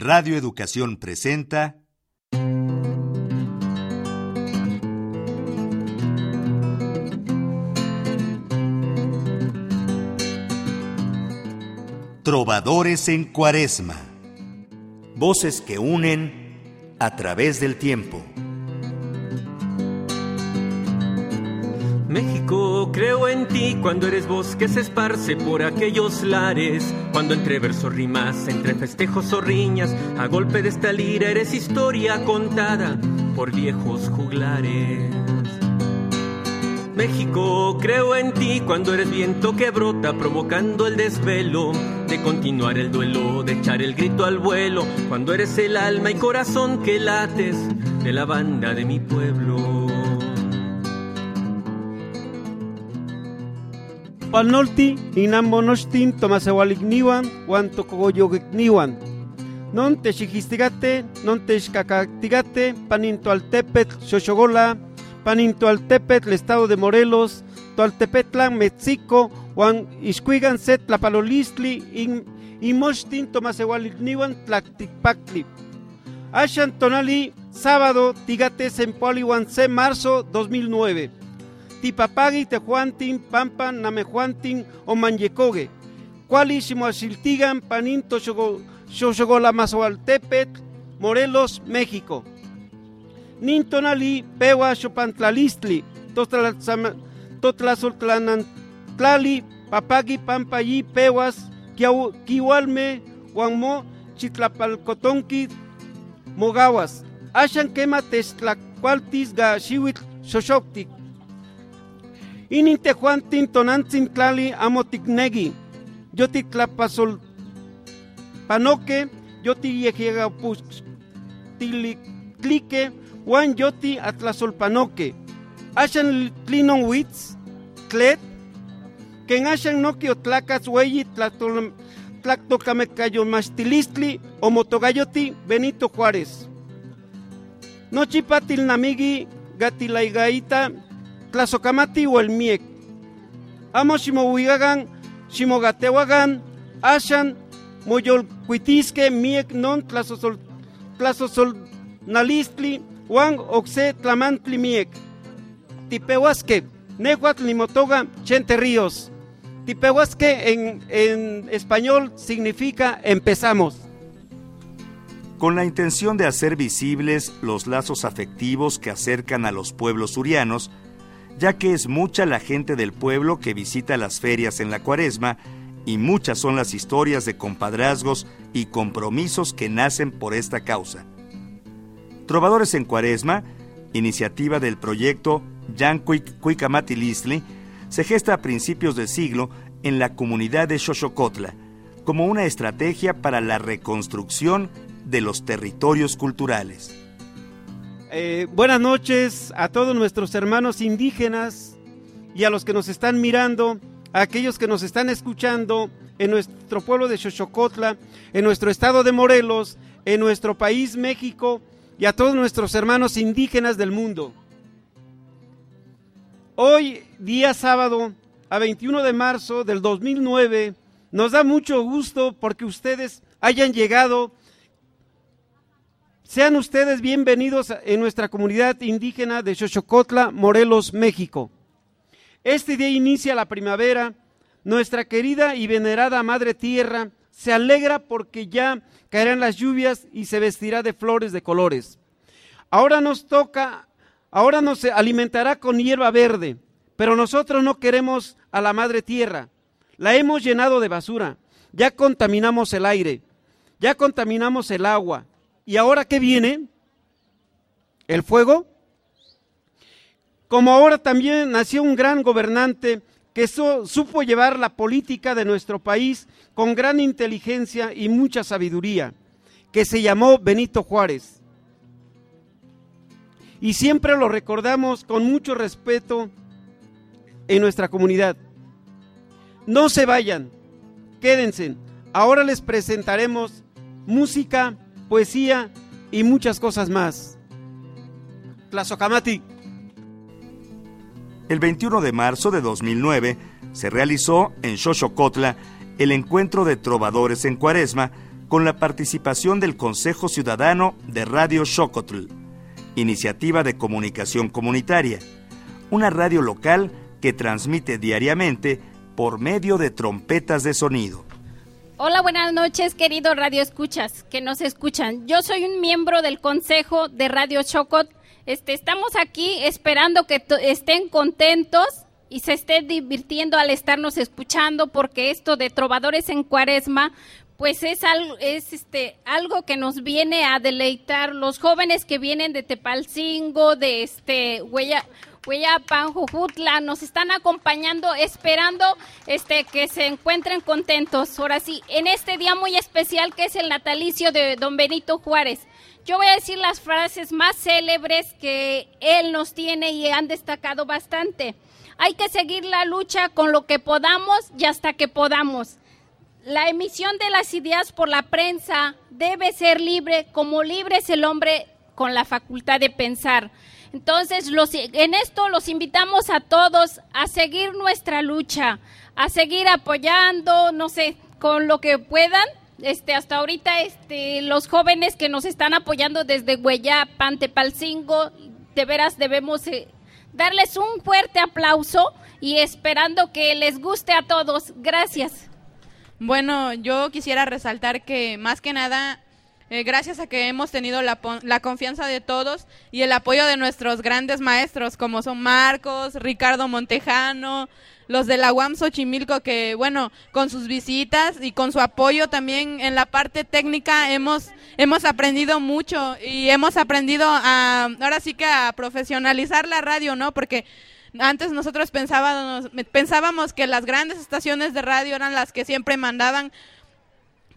Radio Educación presenta Trovadores en Cuaresma. Voces que unen a través del tiempo. México, creo en ti cuando eres voz que se esparce por aquellos lares. Cuando entre versos rimas, entre festejos o riñas, a golpe de esta lira eres historia contada por viejos juglares. México, creo en ti cuando eres viento que brota provocando el desvelo de continuar el duelo, de echar el grito al vuelo, cuando eres el alma y corazón que lates de la banda de mi pueblo. Palnolti, inambonostin, tomasewalickniwan, wan tocogoyogicniwan. Non texijistigate, non texcacactigate, paninto paninto altepet, el estado de Morelos, toaltepetlan, Mexico, Juan Iscuigan set tlapalolistli, in, imochtin tomasewalickniwan, tlacticpactli. Ashan tonali, sábado, tigate, sempoliwan, se marzo 2009 tipapagi tejuantin pampan namejuantin o manyecogue. Cuali ximoaxiltigan paninto Morelos, México. Nintonali pewa xopantlalistli, totlazoltlanantlali, papagi pampayi pewas, kiwalme, huanmo, chitlapalcotonqui, mogawas. Ashan quema testlacualtis ga xoxoctic. Inin tejuantin tonantzin tlali amo tiknegi. Yo titlapasol panoque, yo ti yejiega clique, Juan yo ti atlasol panoque. Ashan tlinon witz, tlet, ken ashan no tlacas weyi tlactocamecayo mastilistli o motogayoti Benito Juárez. No chipatil namigi gatilaigaita Tlazocamati o el Miek. Amo Shimohuigagan, Shimogatewagan, Ashan, Moyolcuitisque, Miek non Tlazosol, Tlazosol Nalistli, Juan Oxe Tlamantli Miek. Tipehuasque, Nehuatl Limotoga, Chente Ríos. Tipehuasque en, en español significa empezamos. Con la intención de hacer visibles los lazos afectivos que acercan a los pueblos surianos, ya que es mucha la gente del pueblo que visita las ferias en la cuaresma y muchas son las historias de compadrazgos y compromisos que nacen por esta causa. Trovadores en Cuaresma, iniciativa del proyecto Yanquic Cuicamatilistli, se gesta a principios del siglo en la comunidad de Xochocotla como una estrategia para la reconstrucción de los territorios culturales. Eh, buenas noches a todos nuestros hermanos indígenas y a los que nos están mirando, a aquellos que nos están escuchando en nuestro pueblo de Xochocotla, en nuestro estado de Morelos, en nuestro país México y a todos nuestros hermanos indígenas del mundo. Hoy, día sábado, a 21 de marzo del 2009, nos da mucho gusto porque ustedes hayan llegado sean ustedes bienvenidos en nuestra comunidad indígena de Xochocotla, Morelos, México. Este día inicia la primavera. Nuestra querida y venerada Madre Tierra se alegra porque ya caerán las lluvias y se vestirá de flores de colores. Ahora nos toca, ahora nos alimentará con hierba verde, pero nosotros no queremos a la Madre Tierra. La hemos llenado de basura. Ya contaminamos el aire, ya contaminamos el agua, ¿Y ahora qué viene? ¿El fuego? Como ahora también nació un gran gobernante que supo llevar la política de nuestro país con gran inteligencia y mucha sabiduría, que se llamó Benito Juárez. Y siempre lo recordamos con mucho respeto en nuestra comunidad. No se vayan, quédense. Ahora les presentaremos música, poesía y muchas cosas más. Tlazocamati. El 21 de marzo de 2009 se realizó en Xochocotla el encuentro de trovadores en Cuaresma con la participación del Consejo Ciudadano de Radio Xocotl, iniciativa de comunicación comunitaria, una radio local que transmite diariamente por medio de trompetas de sonido. Hola, buenas noches, queridos Radio Escuchas que nos escuchan. Yo soy un miembro del Consejo de Radio Chocot. Este, estamos aquí esperando que estén contentos y se estén divirtiendo al estarnos escuchando porque esto de trovadores en cuaresma pues es algo, es este, algo que nos viene a deleitar los jóvenes que vienen de Tepalcingo, de este Huella, Hueyapan, Jujutla, nos están acompañando, esperando este, que se encuentren contentos. Ahora sí, en este día muy especial que es el natalicio de don Benito Juárez. Yo voy a decir las frases más célebres que él nos tiene y han destacado bastante. Hay que seguir la lucha con lo que podamos y hasta que podamos. La emisión de las ideas por la prensa debe ser libre, como libre es el hombre con la facultad de pensar. Entonces, los, en esto los invitamos a todos a seguir nuestra lucha, a seguir apoyando, no sé, con lo que puedan. Este, hasta ahorita, este, los jóvenes que nos están apoyando desde Hueyapan, Tepalcingo, de veras debemos eh, darles un fuerte aplauso y esperando que les guste a todos. Gracias. Bueno, yo quisiera resaltar que más que nada eh, gracias a que hemos tenido la, la, confianza de todos y el apoyo de nuestros grandes maestros, como son Marcos, Ricardo Montejano, los de la UAM Xochimilco, que bueno, con sus visitas y con su apoyo también en la parte técnica hemos, hemos aprendido mucho y hemos aprendido a, ahora sí que a profesionalizar la radio, ¿no? Porque antes nosotros pensábamos, pensábamos que las grandes estaciones de radio eran las que siempre mandaban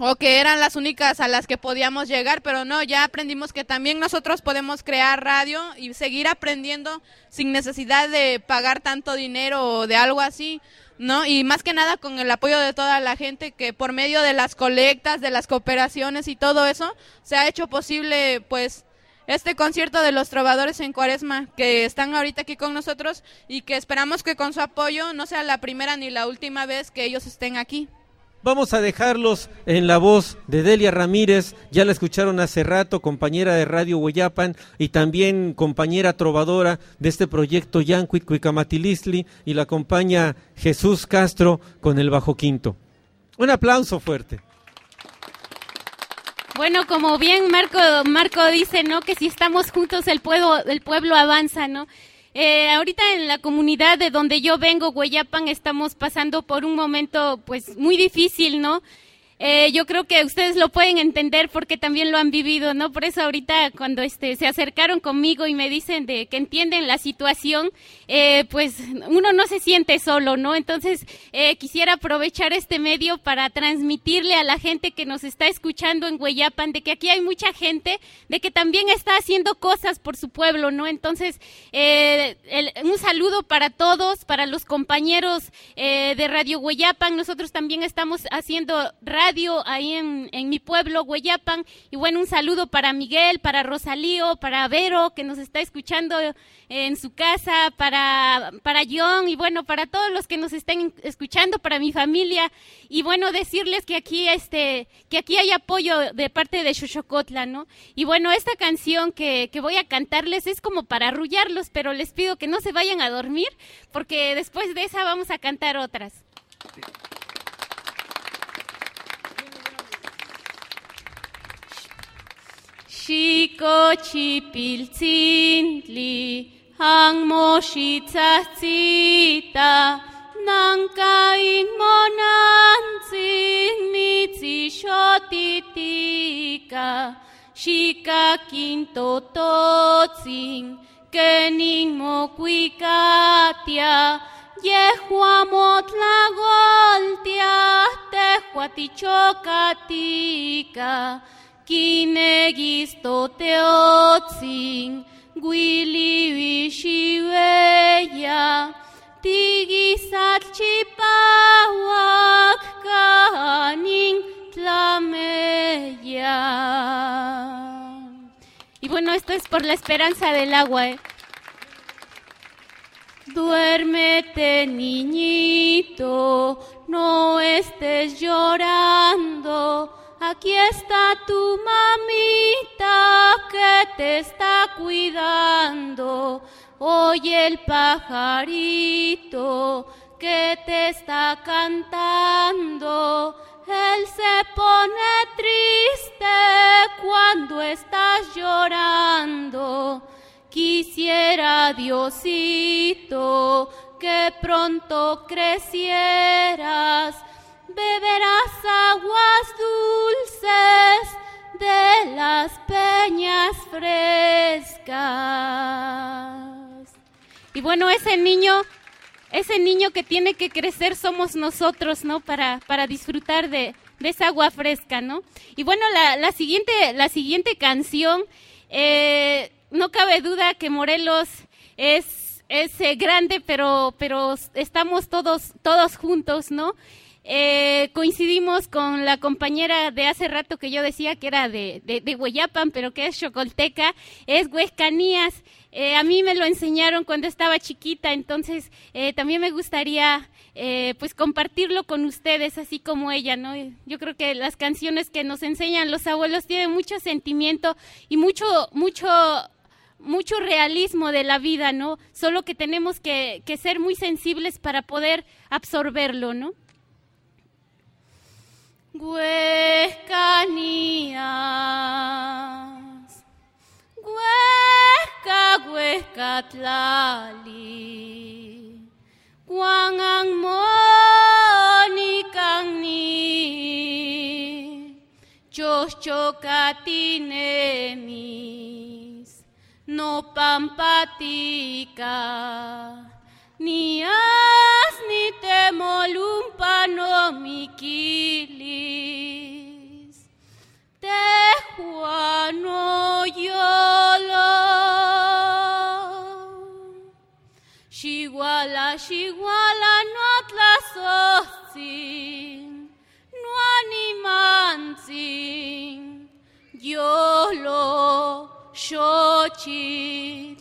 o que eran las únicas a las que podíamos llegar, pero no, ya aprendimos que también nosotros podemos crear radio y seguir aprendiendo sin necesidad de pagar tanto dinero o de algo así, ¿no? Y más que nada con el apoyo de toda la gente que por medio de las colectas, de las cooperaciones y todo eso, se ha hecho posible, pues, este concierto de los trovadores en Cuaresma que están ahorita aquí con nosotros y que esperamos que con su apoyo no sea la primera ni la última vez que ellos estén aquí. Vamos a dejarlos en la voz de Delia Ramírez, ya la escucharon hace rato, compañera de Radio Hueyapan y también compañera trovadora de este proyecto Yancuit Cuicamatilisli y la acompaña Jesús Castro con el bajo quinto. Un aplauso fuerte. Bueno, como bien Marco, Marco dice, ¿no? Que si estamos juntos el pueblo, el pueblo avanza, ¿no? Eh, ahorita en la comunidad de donde yo vengo, Hueyapan, estamos pasando por un momento pues muy difícil, ¿no? Eh, yo creo que ustedes lo pueden entender porque también lo han vivido, ¿no? Por eso ahorita cuando este, se acercaron conmigo y me dicen de que entienden la situación, eh, pues uno no se siente solo, ¿no? Entonces eh, quisiera aprovechar este medio para transmitirle a la gente que nos está escuchando en Hueyapan de que aquí hay mucha gente, de que también está haciendo cosas por su pueblo, ¿no? Entonces, un saludo para todos, para los compañeros de Radio Hueyapan, nosotros también estamos haciendo radio ahí en, en, mi pueblo, Hueyapan. Y bueno, un saludo para Miguel, para Rosalío, para Vero, que nos está escuchando en su casa, para, para John y bueno, para todos los que nos estén escuchando, para mi familia. Y bueno, decirles que aquí, este, que aquí hay apoyo de parte de Xochocotla, ¿no? Y bueno, esta canción que, que voy a cantarles es como para arrullarlos, pero les pido que no se vayan a dormir, porque después de esa vamos a cantar otras. Xiko txipiltzin li, hang mositzatzita, nanka inmonantzin mitzi xotitika, xikakin tototzin, kenin mokuikatia, jehua motla goltia, tehua titxokatika, kinegisto teotzin, guili wishiweya, tigisat chipawak kanin tlameya. Y bueno, esto es por la esperanza del agua. ¿eh? Duérmete, niñito, no estés llorando. Aquí está tu mamita que te está cuidando. Oye el pajarito que te está cantando. Él se pone triste cuando estás llorando. Quisiera Diosito que pronto crecieras, beberás aguas dulces de las peñas frescas. Y bueno, ese niño, ese niño que tiene que crecer somos nosotros, ¿no? Para, para disfrutar de, de esa agua fresca, ¿no? Y bueno, la, la siguiente, la siguiente canción, eh, no cabe duda que Morelos es, es eh, grande, pero, pero estamos todos, todos juntos, ¿no? Eh, coincidimos con la compañera de hace rato que yo decía que era de, de, de pero que es chocolteca, es Huescanías. Eh, a mí me lo enseñaron cuando estaba chiquita, entonces eh, también me gustaría eh, pues compartirlo con ustedes, así como ella, ¿no? Yo creo que las canciones que nos enseñan los abuelos tienen mucho sentimiento y mucho, mucho mucho realismo de la vida, ¿no? Solo que tenemos que, que ser muy sensibles para poder absorberlo, ¿no? Huescanías, huesca, huesca, tlali, guangang moni ni, chos chocatinemi no pampatica, ni as ni temolumpa no miquilis, te juano yolo, shiguala, shiguala no tlasotzin, no animantzin, yolo, xochitl,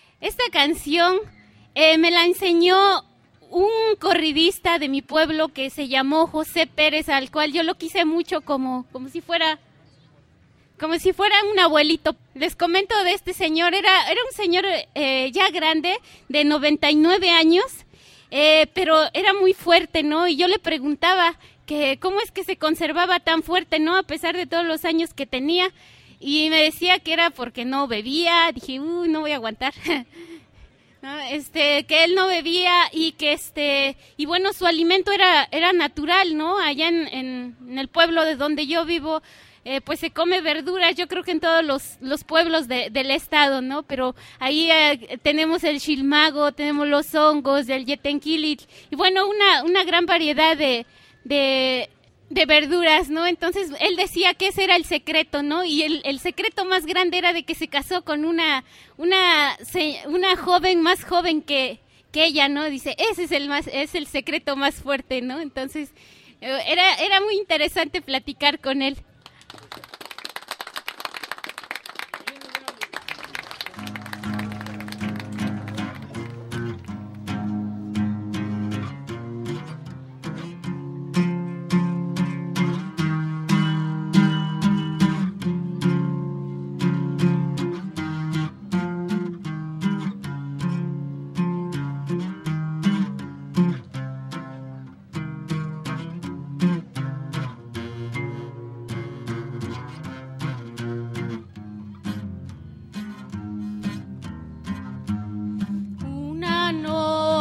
esta canción eh, me la enseñó un corridista de mi pueblo que se llamó José Pérez, al cual yo lo quise mucho como, como si fuera como si fuera un abuelito. Les comento de este señor, era, era un señor eh, ya grande, de 99 años, eh, pero era muy fuerte, ¿no? Y yo le preguntaba que cómo es que se conservaba tan fuerte, ¿no? A pesar de todos los años que tenía. Y me decía que era porque no bebía. Dije, uy, no voy a aguantar. Este, que él no bebía y que este, y bueno, su alimento era, era natural, ¿no? Allá en, el pueblo de donde yo vivo, eh, pues se come verduras, yo creo que en todos los, los pueblos de, del estado, ¿no? Pero ahí eh, tenemos el chilmago, tenemos los hongos, el yetenquilit, y bueno, una, una gran variedad de, de verduras, ¿no? Entonces él decía que ese era el secreto, ¿no? Y el, el secreto más grande era de que se casó con una, una, una joven más joven que, que ella, ¿no? Dice, ese es el más, es el secreto más fuerte, ¿no? Entonces, eh, era, era muy interesante platicar con él.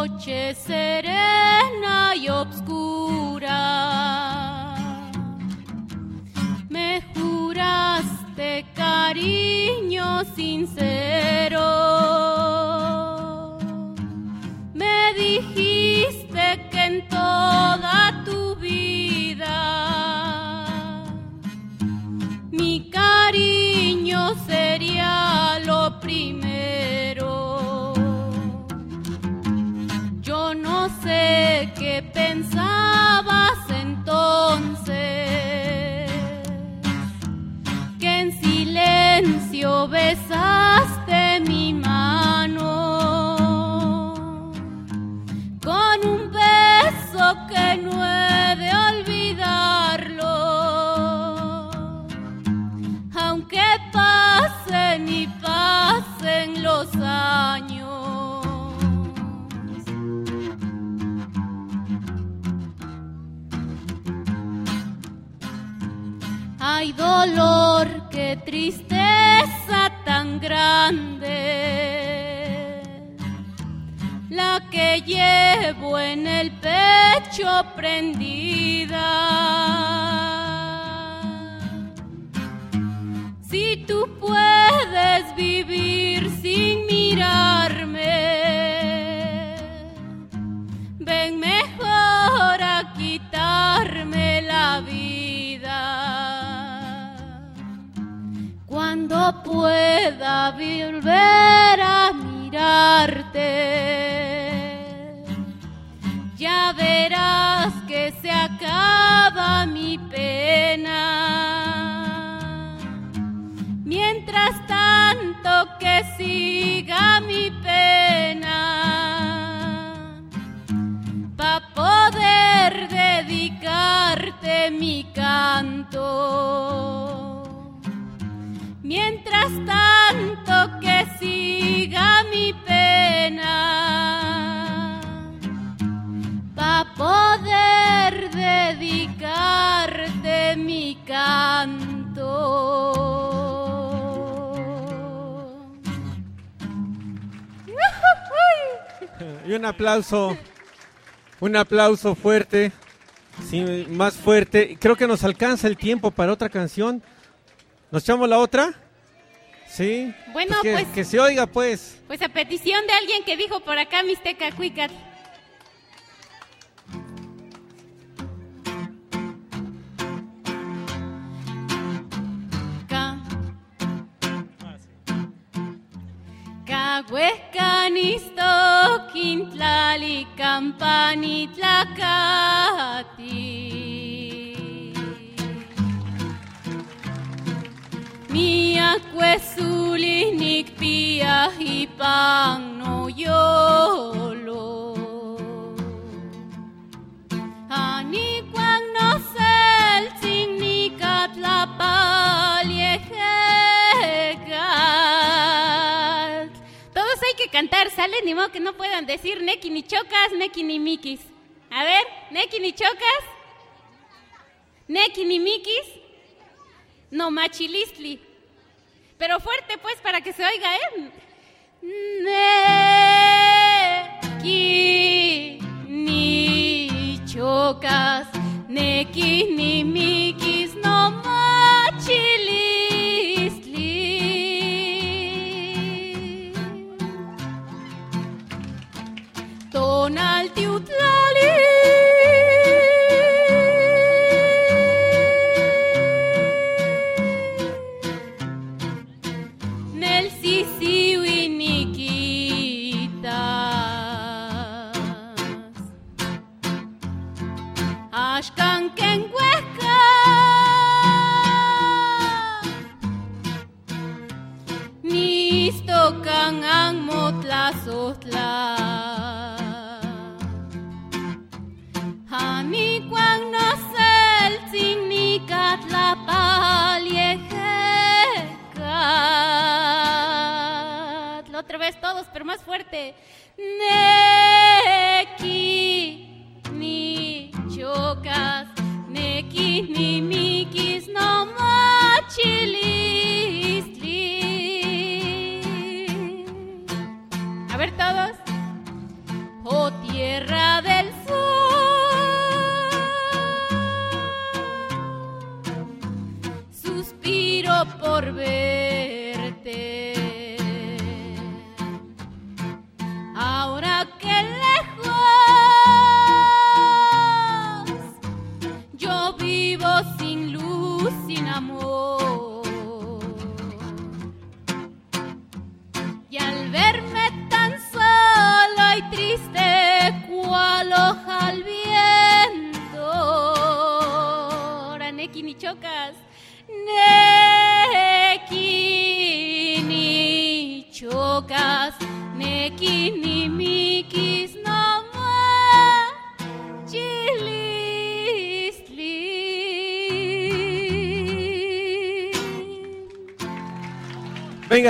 Noche serena y obscura. Me juraste cariño sincero. Hay dolor, qué tristeza tan grande, la que llevo en el pecho prendida. Pueda volver a mirarte, ya verás que se acaba mi pena. Mientras tanto que siga mi pena, Y un aplauso, un aplauso fuerte, sí, más fuerte. Creo que nos alcanza el tiempo para otra canción. ¿Nos echamos la otra? Sí. Bueno, que, pues- que se oiga, pues. Pues a petición de alguien que dijo por acá Mixteca Cuicat. Ca- Cahuescanisto, Quintlali, Campanitlacati. Mia quesuli nikpia hipang no yolo. ¿Sale? Ni modo que no puedan decir neki ni chocas, neki ni mikis. A ver, neki ni chocas, neki ni mikis, no machilistli. Pero fuerte pues para que se oiga, ¿eh? Neki ni chocas, neki ni mikis, no machilistli. Donaltiutlán.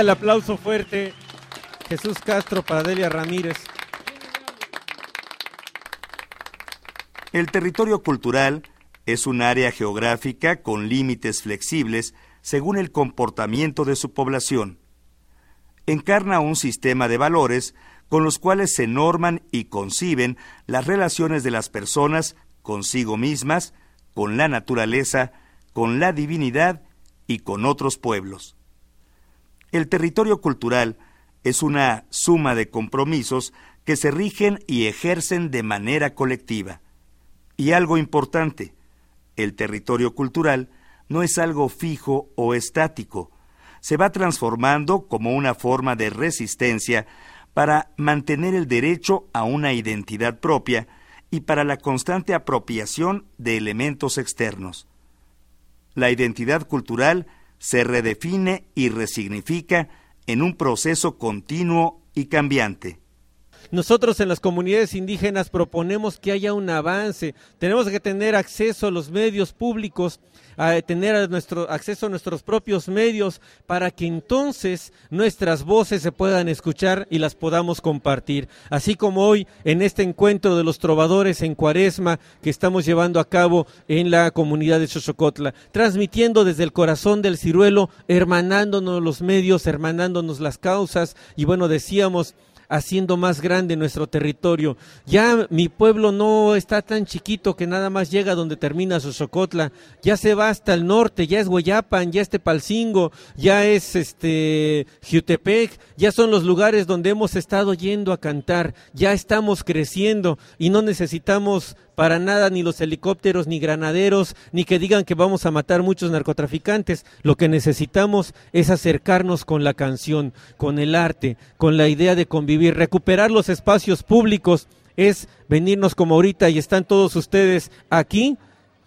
El aplauso fuerte. Jesús Castro para Delia Ramírez. El territorio cultural es un área geográfica con límites flexibles según el comportamiento de su población. Encarna un sistema de valores con los cuales se norman y conciben las relaciones de las personas consigo mismas, con la naturaleza, con la divinidad y con otros pueblos. El territorio cultural es una suma de compromisos que se rigen y ejercen de manera colectiva. Y algo importante, el territorio cultural no es algo fijo o estático, se va transformando como una forma de resistencia para mantener el derecho a una identidad propia y para la constante apropiación de elementos externos. La identidad cultural se redefine y resignifica en un proceso continuo y cambiante. Nosotros en las comunidades indígenas proponemos que haya un avance. Tenemos que tener acceso a los medios públicos, a tener nuestro, acceso a nuestros propios medios para que entonces nuestras voces se puedan escuchar y las podamos compartir. Así como hoy en este encuentro de los trovadores en Cuaresma que estamos llevando a cabo en la comunidad de Xochocotla, transmitiendo desde el corazón del ciruelo, hermanándonos los medios, hermanándonos las causas y bueno, decíamos haciendo más grande nuestro territorio. Ya mi pueblo no está tan chiquito que nada más llega donde termina Xochocotla, ya se va hasta el norte, ya es Hueyapan, ya es Tepalcingo, ya es este Jutepec, ya son los lugares donde hemos estado yendo a cantar, ya estamos creciendo y no necesitamos para nada ni los helicópteros, ni granaderos, ni que digan que vamos a matar muchos narcotraficantes. Lo que necesitamos es acercarnos con la canción, con el arte, con la idea de convivir, recuperar los espacios públicos, es venirnos como ahorita y están todos ustedes aquí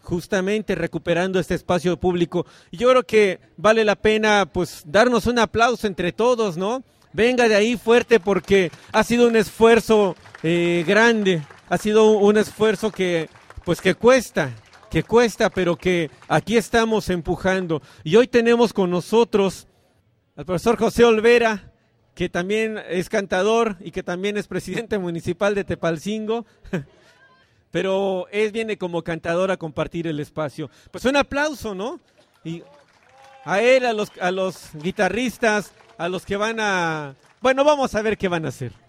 justamente recuperando este espacio público. Yo creo que vale la pena pues darnos un aplauso entre todos, ¿no? Venga de ahí fuerte porque ha sido un esfuerzo eh, grande, ha sido un esfuerzo que, pues que cuesta, que cuesta, pero que aquí estamos empujando. Y hoy tenemos con nosotros al profesor José Olvera, que también es cantador y que también es presidente municipal de Tepalcingo. Pero él viene como cantador a compartir el espacio. Pues un aplauso, ¿no? Y a él, a los, a los guitarristas, a los que van a... Bueno, vamos a ver qué van a hacer.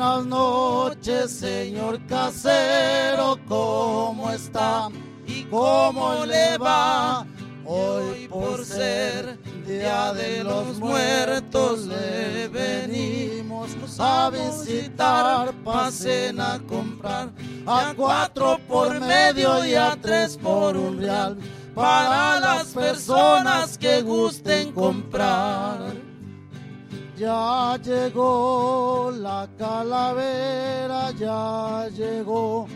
Buenas noches, señor casero, ¿cómo está? ¿Y cómo le va? Hoy por ser Día de los Muertos le venimos a visitar, pasen a comprar a cuatro por medio y a tres por un real para las personas que gusten comprar. Ya llegó la calavera, ya llegó.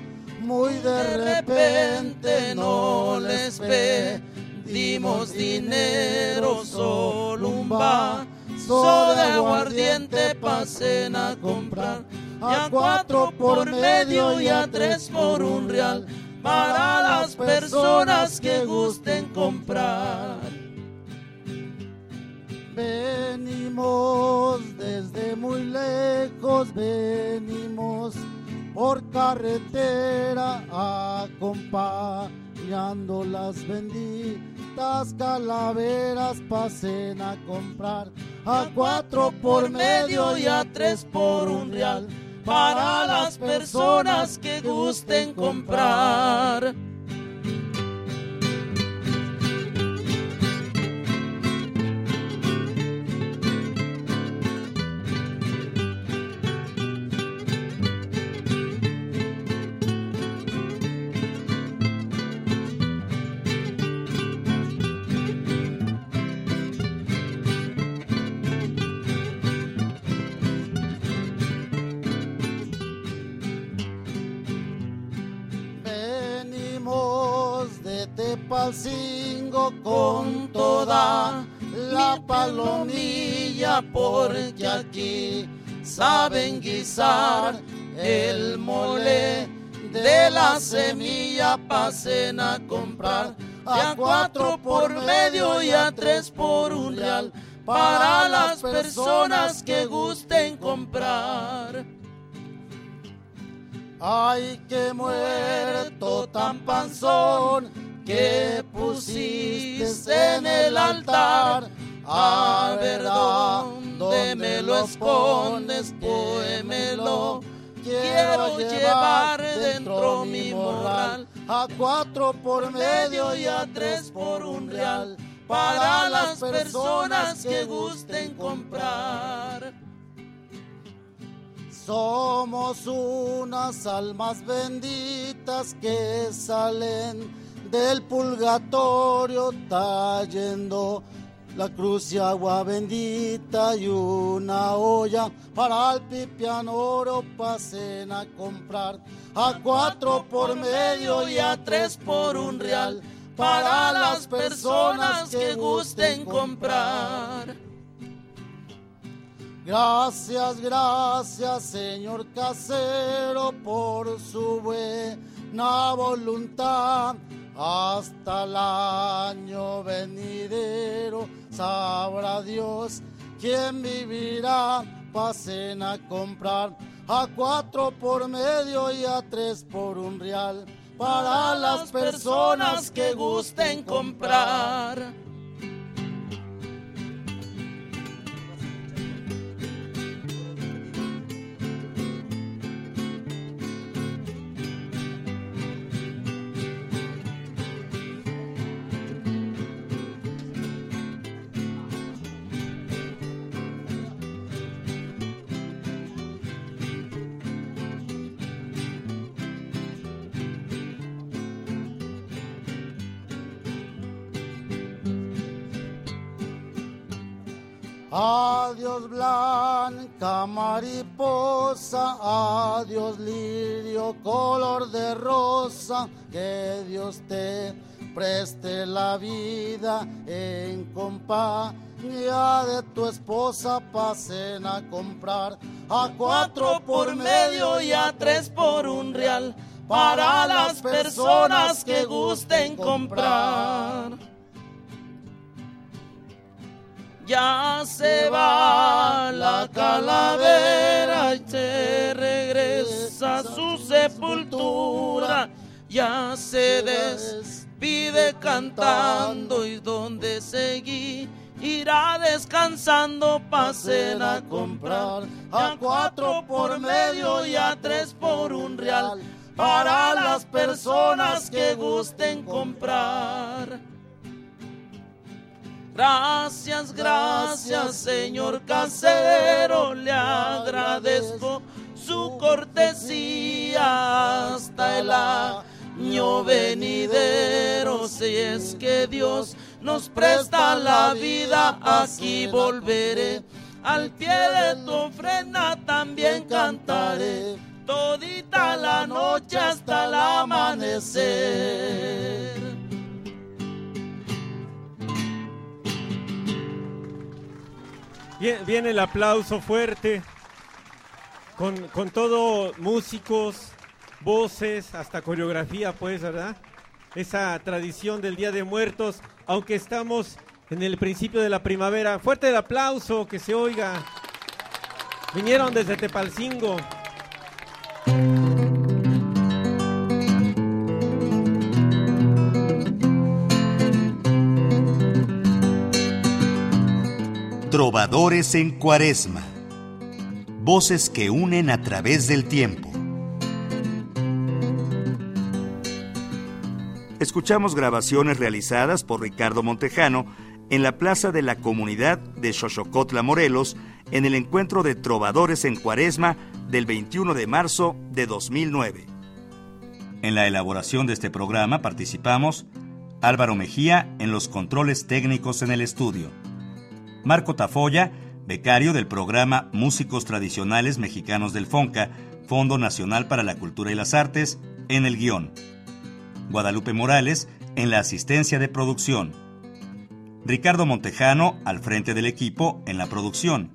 Muy de repente no les pedimos dinero, solo un vaso de aguardiente pasen a comprar. A cuatro por medio y a tres por un real para las personas que gusten comprar. Venimos desde muy lejos, venimos por carretera acompañando las benditas calaveras pasen a comprar a cuatro por medio y a tres por un real para las personas que gusten comprar. Tepalcingo con toda la palomilla porque aquí saben guisar el mole de la semilla. Pasen a comprar a cuatro por medio y a tres por un real para las personas que gusten comprar. Ay, qué muerto tan panzón que pusiste en el altar. A ver dónde me lo escondes, póemelo. Quiero llevar dentro mi morral a cuatro por medio y a tres por un real para las personas que gusten comprar. Somos unas almas benditas que salen del purgatorio trayendo la cruz y agua bendita y una olla para el pipián oro pasen a comprar a cuatro por medio y a tres por un real para las personas que gusten comprar. Gracias, gracias, señor casero, por su buena voluntad. Hasta el año venidero, sabrá Dios quién vivirá. Pasen a comprar a cuatro por medio y a tres por un real para las personas que gusten comprar. Adiós blanca mariposa, adiós lirio color de rosa, que Dios te preste la vida en compañía de tu esposa, pasen a comprar a cuatro por medio y a tres por un real para las personas que gusten comprar. Ya se va la calavera y se regresa a su sepultura. Ya se despide cantando y donde seguí irá descansando. Pasen a comprar a cuatro por medio y a tres por un real para las personas que gusten comprar. Gracias, gracias, señor casero, le agradezco su cortesía hasta el año venidero. Si es que Dios nos presta la vida, aquí volveré. Al pie de tu ofrenda también cantaré, todita la noche hasta el amanecer. Viene el aplauso fuerte con, con todo músicos voces, hasta coreografía, pues, ¿verdad? Esa tradición del Día de Muertos, aunque estamos en el principio de la primavera. Fuerte el aplauso, que se oiga. Vinieron desde Tepalcingo. Trovadores en Cuaresma. Voces que unen a través del tiempo. Escuchamos grabaciones realizadas por Ricardo Montejano en la Plaza de la Comunidad de Xochocotla, Morelos, en el encuentro de Trovadores en Cuaresma del 21 de marzo de 2009. En la elaboración de este programa participamos Álvaro Mejía en los controles técnicos en el estudio. Marco Tafoya, becario del programa Músicos Tradicionales Mexicanos del FONCA, Fondo Nacional para la Cultura y las Artes, en el guion. Guadalupe Morales, en la asistencia de producción. Ricardo Montejano, al frente del equipo, en la producción.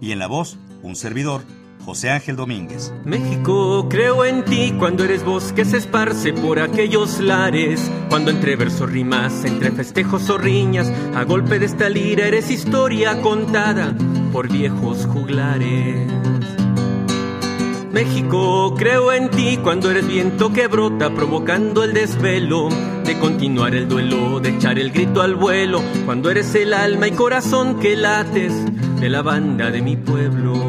Y en la voz, un servidor, José Ángel Domínguez. México, creo en ti cuando eres voz que se esparce por aquellos lares. Cuando entre versos rimas, entre festejos o riñas, a golpe de esta lira eres historia contada por viejos juglares. México, creo en ti cuando eres viento que brota provocando el desvelo de continuar el duelo, de echar el grito al vuelo, cuando eres el alma y corazón que lates de la banda de mi pueblo.